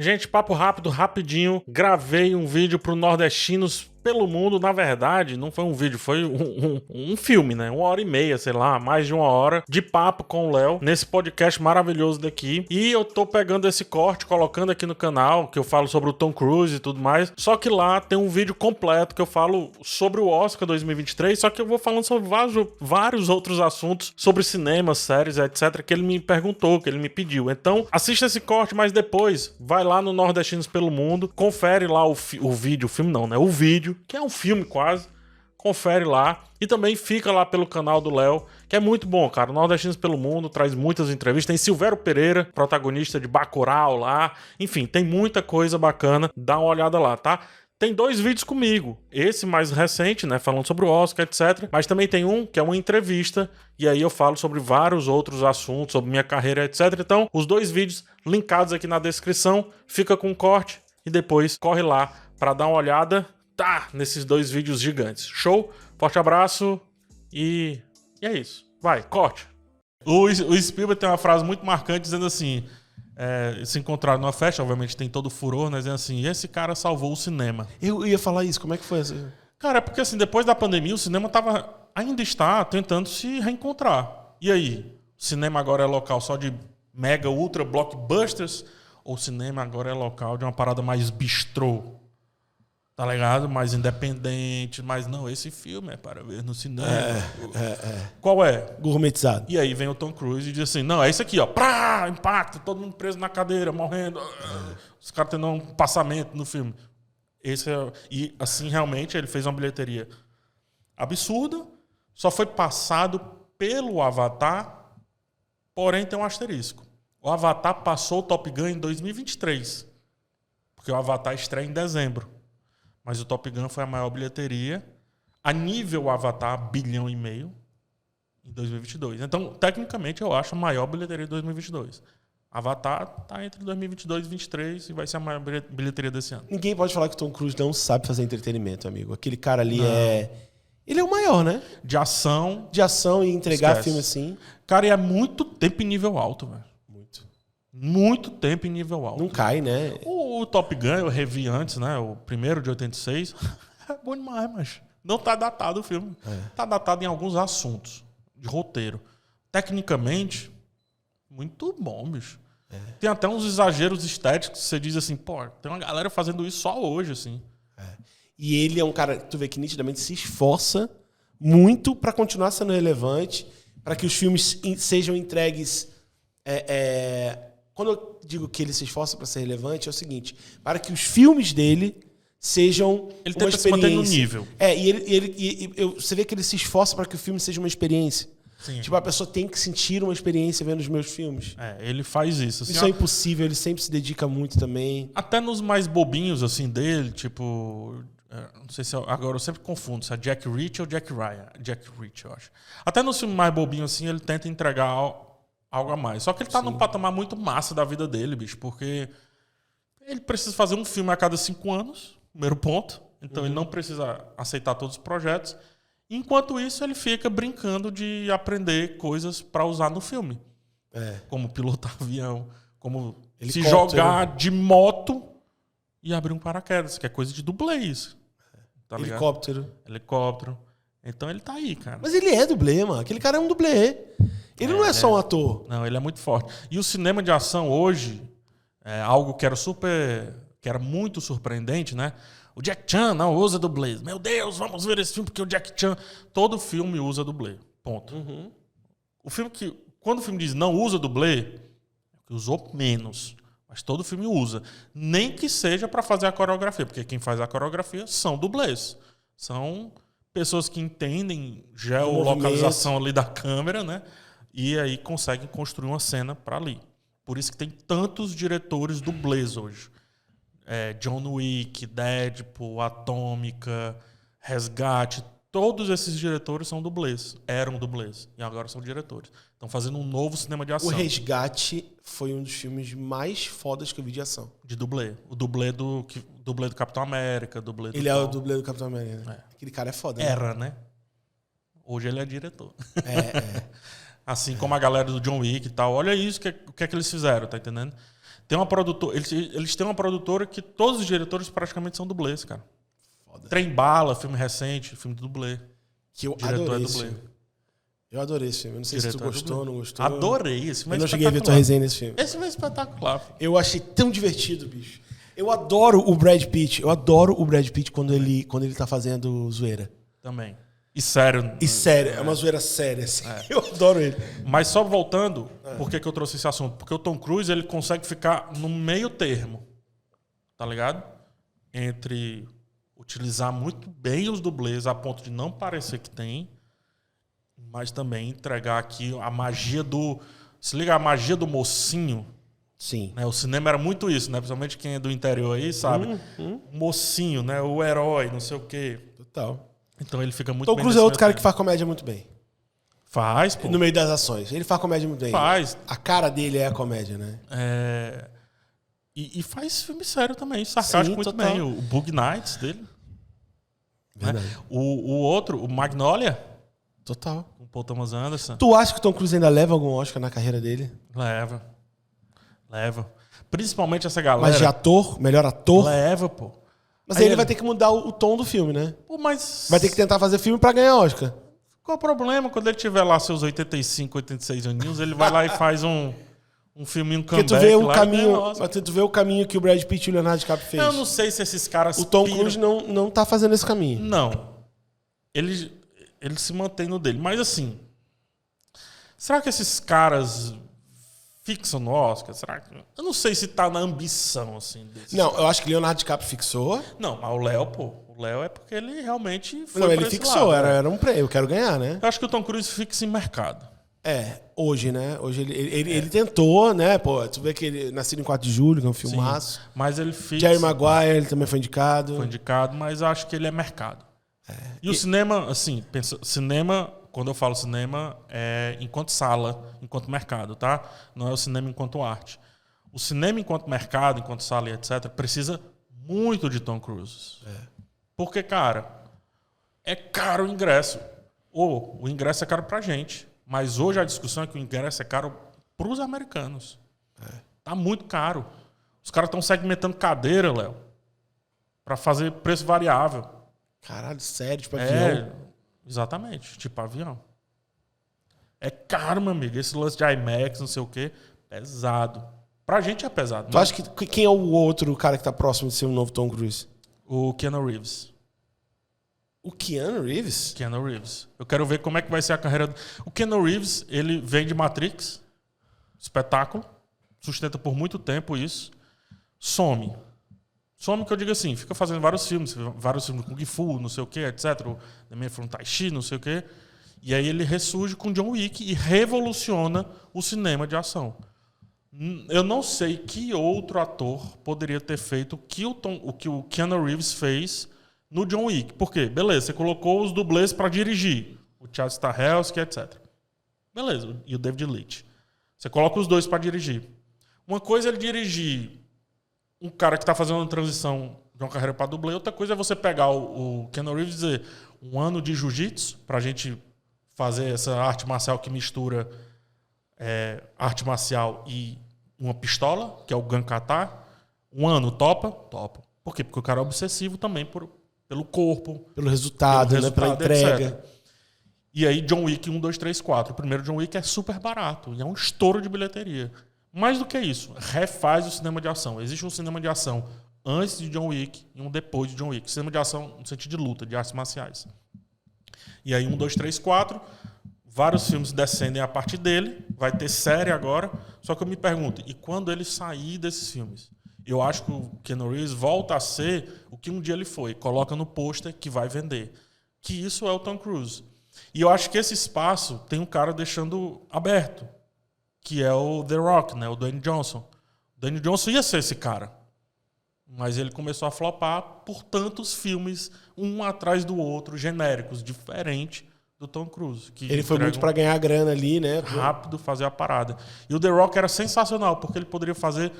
Gente, papo rápido, rapidinho. Gravei um vídeo pro Nordestinos pelo mundo, na verdade, não foi um vídeo, foi um, um, um, filme, né? Uma hora e meia, sei lá, mais de uma hora de papo com o Léo nesse podcast maravilhoso daqui. E eu tô pegando esse corte, colocando aqui no canal, que eu falo sobre o Tom Cruise e tudo mais. Só que lá tem um vídeo completo que eu falo sobre o Oscar 2023, só que eu vou falando sobre vários, vários outros assuntos sobre cinema, séries, etc, que ele me perguntou, que ele me pediu. Então, assista esse corte, mas depois vai lá no Nordestinos pelo Mundo, confere lá o, o vídeo, o filme não, né? O vídeo, que é um filme quase. Confere lá. E também fica lá pelo canal do Léo, que é muito bom, cara. Nordestinos pelo Mundo traz muitas entrevistas. Tem Silvério Pereira, protagonista de Bacurau lá. Enfim, tem muita coisa bacana. Dá uma olhada lá, tá? Tem dois vídeos comigo. Esse mais recente, né? Falando sobre o Oscar, etc. Mas também tem um que é uma entrevista. E aí eu falo sobre vários outros assuntos, sobre minha carreira, etc. Então, os dois vídeos linkados aqui na descrição. Fica com um corte e depois corre lá para dar uma olhada tá nesses dois vídeos gigantes. Show? Forte abraço e, e é isso. Vai, corte. O, o Spielberg tem uma frase muito marcante dizendo assim: é, se encontraram numa festa, obviamente tem todo o furor, né? Dizendo assim: esse cara salvou o cinema. Eu ia falar isso, como é que foi assim? Cara, é porque assim, depois da pandemia, o cinema tava, ainda está tentando se reencontrar. E aí? O cinema agora é local só de mega, ultra blockbusters? Ou o cinema agora é local de uma parada mais bistrô? Tá ligado? Mais independente, mas não, esse filme é para ver no cinema. É, é, é. Qual é? Gourmetizado. E aí vem o Tom Cruise e diz assim: não, é isso aqui, ó. Prá, impacto, todo mundo preso na cadeira, morrendo. Os caras tendo um passamento no filme. Esse é, e assim, realmente, ele fez uma bilheteria absurda. Só foi passado pelo Avatar, porém tem um asterisco. O Avatar passou o Top Gun em 2023. Porque o Avatar estreia em dezembro. Mas o Top Gun foi a maior bilheteria a nível Avatar, bilhão e meio em 2022. Então, tecnicamente, eu acho a maior bilheteria de 2022. Avatar tá entre 2022 e 2023 e vai ser a maior bilheteria desse ano. Ninguém pode falar que o Tom Cruise não sabe fazer entretenimento, amigo. Aquele cara ali não. é. Ele é o maior, né? De ação. De ação e entregar Esquece. filme assim. Cara, e é muito tempo em nível alto, velho. Muito. Muito tempo em nível alto. Não cai, né? O o Top Gun eu revi antes, né? O primeiro de 86. é bom demais, mas não tá datado o filme. É. Tá datado em alguns assuntos de roteiro. Tecnicamente, muito bom, bicho. É. Tem até uns exageros estéticos você diz assim, pô, tem uma galera fazendo isso só hoje, assim. É. E ele é um cara, tu vê que nitidamente se esforça muito para continuar sendo relevante, para que os filmes sejam entregues é, é quando eu digo que ele se esforça para ser relevante, é o seguinte: para que os filmes dele sejam ele uma experiência. Se manter no nível. É, e ele, ele e, eu, você vê que ele se esforça para que o filme seja uma experiência. Sim. Tipo, a pessoa tem que sentir uma experiência vendo os meus filmes. É, ele faz isso. Assim, isso é impossível, ele sempre se dedica muito também. Até nos mais bobinhos, assim, dele, tipo. É, não sei se. agora eu sempre confundo se é Jack Rich ou Jack Ryan. Jack Rich, eu acho. Até nos filmes mais bobinhos, assim, ele tenta entregar algo a mais. Só que ele tá Sim. num patamar muito massa da vida dele, bicho, porque ele precisa fazer um filme a cada cinco anos, primeiro ponto. Então uhum. ele não precisa aceitar todos os projetos. Enquanto isso, ele fica brincando de aprender coisas para usar no filme. É. Como pilotar avião, como se jogar de moto e abrir um paraquedas, que é coisa de dublê isso. Tá Helicóptero. Helicóptero. Então ele tá aí, cara. Mas ele é dublê, mano. Aquele cara é um dublê. Ele é, não é só um ator. Não, ele é muito forte. E o cinema de ação hoje é algo que era super. que era muito surpreendente, né? O Jack Chan não usa dublê. Meu Deus, vamos ver esse filme porque o Jack Chan. Todo filme usa dublê. Ponto. Uhum. O filme que. Quando o filme diz não usa dublê, é que usou menos. Mas todo filme usa. Nem que seja para fazer a coreografia, porque quem faz a coreografia são dublês. São pessoas que entendem geolocalização ali da câmera, né? E aí conseguem construir uma cena para ali. Por isso que tem tantos diretores dublês hoje. É, John Wick, Deadpool, Atômica, Resgate, todos esses diretores são dublês, eram dublês e agora são diretores. Estão fazendo um novo cinema de ação. O Resgate foi um dos filmes mais fodas que eu vi de ação. De dublê. O dublê do, dublê do Capitão América, dublê do Ele é o dublê do Capitão América. Né? É. Aquele cara é foda. Né? Era, né? Hoje ele é diretor. É, é. Assim como a galera do John Wick e tal. Olha isso, o que, que é que eles fizeram, tá entendendo? Tem uma produtora. Eles, eles têm uma produtora que todos os diretores praticamente são dublês, cara. Foda. Trem Bala, filme recente, filme do dublê. Que eu Diretor adorei é dublê. Eu adorei esse filme. Eu não sei se Diretor tu é gostou ou não gostou. Adorei esse filme. Eu é não cheguei a ver tua resenha nesse filme. Esse filme é espetacular. filho. Eu achei tão divertido, bicho. Eu adoro o Brad Pitt. Eu adoro o Brad Pitt quando ele, quando ele tá fazendo zoeira. Também. E sério. E sério, é uma zoeira séria, assim. Eu adoro ele. Mas só voltando, por que, que eu trouxe esse assunto? Porque o Tom Cruise ele consegue ficar no meio termo, tá ligado? Entre utilizar muito bem os dublês a ponto de não parecer que tem, mas também entregar aqui a magia do. Se liga, a magia do mocinho. Sim. Né? O cinema era muito isso, né? Principalmente quem é do interior aí, sabe? Hum, O mocinho, né? O herói, não sei o quê. Total. Então ele fica muito Tom bem Cruise é outro cara que faz comédia muito bem. Faz, pô. No meio das ações. Ele faz comédia muito bem. Faz. A cara dele é a comédia, né? É, E, e faz filme sério também, sarcástico Sim, muito total. bem. O Bug Nights dele. né? O, o outro, o Magnolia, Total. com o Paul Thomas Anderson, Tu acha que o Tom Cruise ainda leva algum Oscar na carreira dele? leva. Leva. Principalmente essa galera. Mas de ator, melhor ator? Leva, pô. Mas Aí ele vai ter que mudar o, o tom do filme, né? Pô, mas. Vai ter que tentar fazer filme pra ganhar Oscar. Qual o problema? Quando ele tiver lá seus 85, 86 aninhos, ele vai lá e faz um, um filminho Porque comeback tu vê o caminho, mas tu vê o caminho que o Brad Pitt e o Leonardo DiCaprio fez. Eu não sei se esses caras. O Tom piram- Cruise não, não tá fazendo esse caminho. Não. Ele, ele se mantém no dele. Mas assim. Será que esses caras fixam no Oscar? Será que. Eu não sei se tá na ambição, assim. Não, eu acho que Leonardo DiCaprio fixou. Não, mas o Léo, pô. O Léo é porque ele realmente foi. não, ele fixou, lado, era, né? era um prêmio, eu quero ganhar, né? Eu acho que o Tom Cruise fixa em mercado. É, hoje, né? Hoje ele, ele, ele- ele tentou, né? Pô, tu vê que ele nasceu em 4 de julho, que é um filmaço. Mas ele fixa. Jerry Maguire, ele também foi indicado. foi indicado, mas acho que ele é mercado. E o cinema, assim, pensa, cinema, quando eu falo cinema, é enquanto sala, enquanto mercado, tá? Não é o cinema enquanto arte. O cinema enquanto mercado, enquanto sala e etc, precisa muito de Tom Cruise. Porque, cara, é caro o ingresso. Ou o ingresso é caro pra gente. Mas hoje a discussão é que o ingresso é caro pros americanos. Tá muito caro. Os caras estão segmentando cadeira, Léo. Pra fazer preço variável. Caralho, sério, tipo É, avião. Exatamente, tipo avião. É caro, meu amigo. Esse lance de IMAX, não sei o quê, pesado. Pra gente é pesado. Tu mas acha que quem é o outro cara que tá próximo de ser o novo Tom Cruise? O Keanu Reeves. O Keanu Reeves? Keanu Reeves. Eu quero ver como é que vai ser a carreira. do- O Keanu Reeves, ele vem de Matrix, espetáculo, sustenta por muito tempo isso, some. Some que eu digo assim, fica fazendo vários filmes, vários filmes com Kung Fu, não sei o que, etc. The Man from Tai Chi, não sei o que. E aí ele ressurge com John Wick e revoluciona o cinema de ação. Hum, Eu não sei que outro ator poderia ter feito o que o, Tom- o que o Keanu Reeves fez no John Wick. Por quê? Beleza, você colocou os dublês para dirigir. O Chad Stahelski, etc. Beleza, e o David Leitch. Você coloca os dois para dirigir. Uma coisa é ele dirigir um cara que está fazendo uma transição de uma carreira para dublê, outra coisa é você pegar o, o Keanu Reeves e dizer um ano de jiu-jitsu para a gente fazer essa arte marcial que mistura é, arte marcial e uma pistola, que é o Gankata. Um ano topa? Topa. Por quê? Porque o cara é obsessivo também por, pelo corpo, Pelo resultado, pelo né? Pela resultado, entrega. etc. E aí, John Wick 1, 2, 3, 4. O primeiro John Wick é super barato e é um estouro de bilheteria. Mais do que isso, refaz o cinema de ação. Existe um cinema de ação antes de John Wick e um depois de John Wick. Cinema de ação no sentido de luta, de artes marciais. E aí, 1, 2, 3, 4. Vários filmes descendem a partir dele. Vai ter série agora. Só que eu me pergunto, e quando ele sair desses filmes? Eu acho que o Keanu Reeves volta a ser o que um dia ele foi. Coloca no pôster que vai vender. Que isso é o Tom Cruise. E eu acho que esse espaço tem um cara deixando aberto. Que é o The Rock, né? O Dwayne Johnson. O Dwayne Johnson ia ser esse cara. Mas ele começou a flopar por tantos filmes, um atrás do outro, genéricos, diferente do Tom Cruise. que Ele foi muito pra ganhar grana ali, né? rápido fazer a parada. E o The Rock era sensacional, porque ele poderia fazer,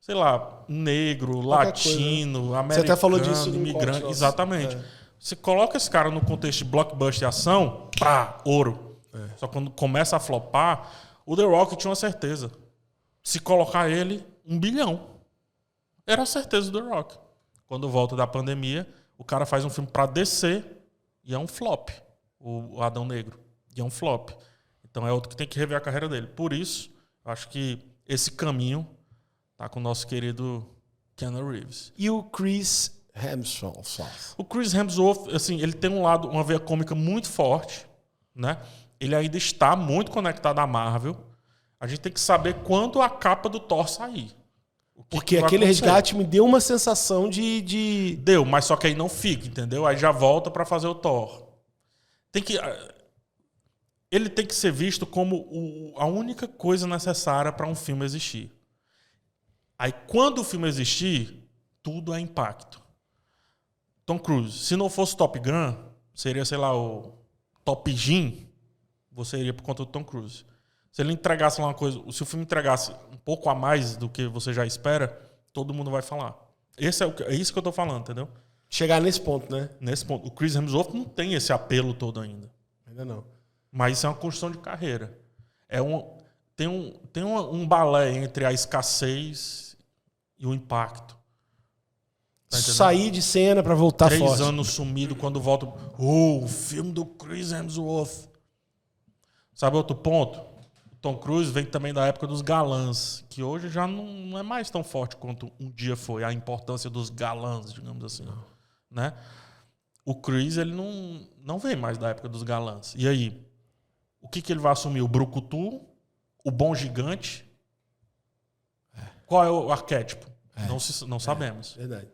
sei lá, negro, Qualquer latino, Você americano, até falou disso imigrante. corte. Exatamente. É. Você coloca esse cara no contexto de blockbuster e ação, pá, ouro. Só quando começa a flopar, o The Rock tinha uma certeza. Se colocar ele, um bilhão. Era a certeza do Rock. Quando volta da pandemia, o cara faz um filme pra descer e é um flop. O Adão Negro. E é um flop. Então é outro que tem que rever a carreira dele. Por isso, acho que esse caminho tá com o nosso querido Keanu Reeves. E o Chris Hemsworth. O Chris Hemsworth, assim, ele tem um lado, uma veia cômica muito forte, né? Ele ainda está muito conectado à Marvel. A gente tem que saber quando a capa do Thor sair. Porque aquele acontecer. resgate me deu uma sensação de, de. Deu, mas só que aí não fica, entendeu? Aí já volta para fazer o Thor. Tem que. Eh, ele tem que ser visto como o, a única coisa necessária para um filme existir. Aí quando o filme existir, tudo é impacto. Tom Cruise, se não fosse Top Gun, seria, sei lá, o Top Gin, você iria por conta do Tom Cruise. Se ele entregasse lá uma coisa, se o filme entregasse um pouco a mais do que você já espera, todo mundo vai falar. Esse é, o, é isso que eu tô falando, entendeu? Chegar nesse ponto, né? Nesse ponto. O Chris Hemsworth não tem esse apelo todo ainda. Ainda não. Mas isso é uma construção de carreira. É um, tem um, tem um, um balé entre a escassez e o impacto. Tá Sair de cena para voltar Três forte. Três anos sumido quando volta. Oh, o filme do Chris Hemsworth. Sabe outro ponto? Tom Cruise vem também da época dos galãs, que hoje já não, é mais tão forte quanto um dia foi a importância dos galãs, digamos assim, né? O Chris ele não não vem mais da época dos galãs. E aí, o que que ele vai assumir? O brucutu, o bom gigante? É. Qual é o arquétipo? É. Não, se, não sabemos. Verdade.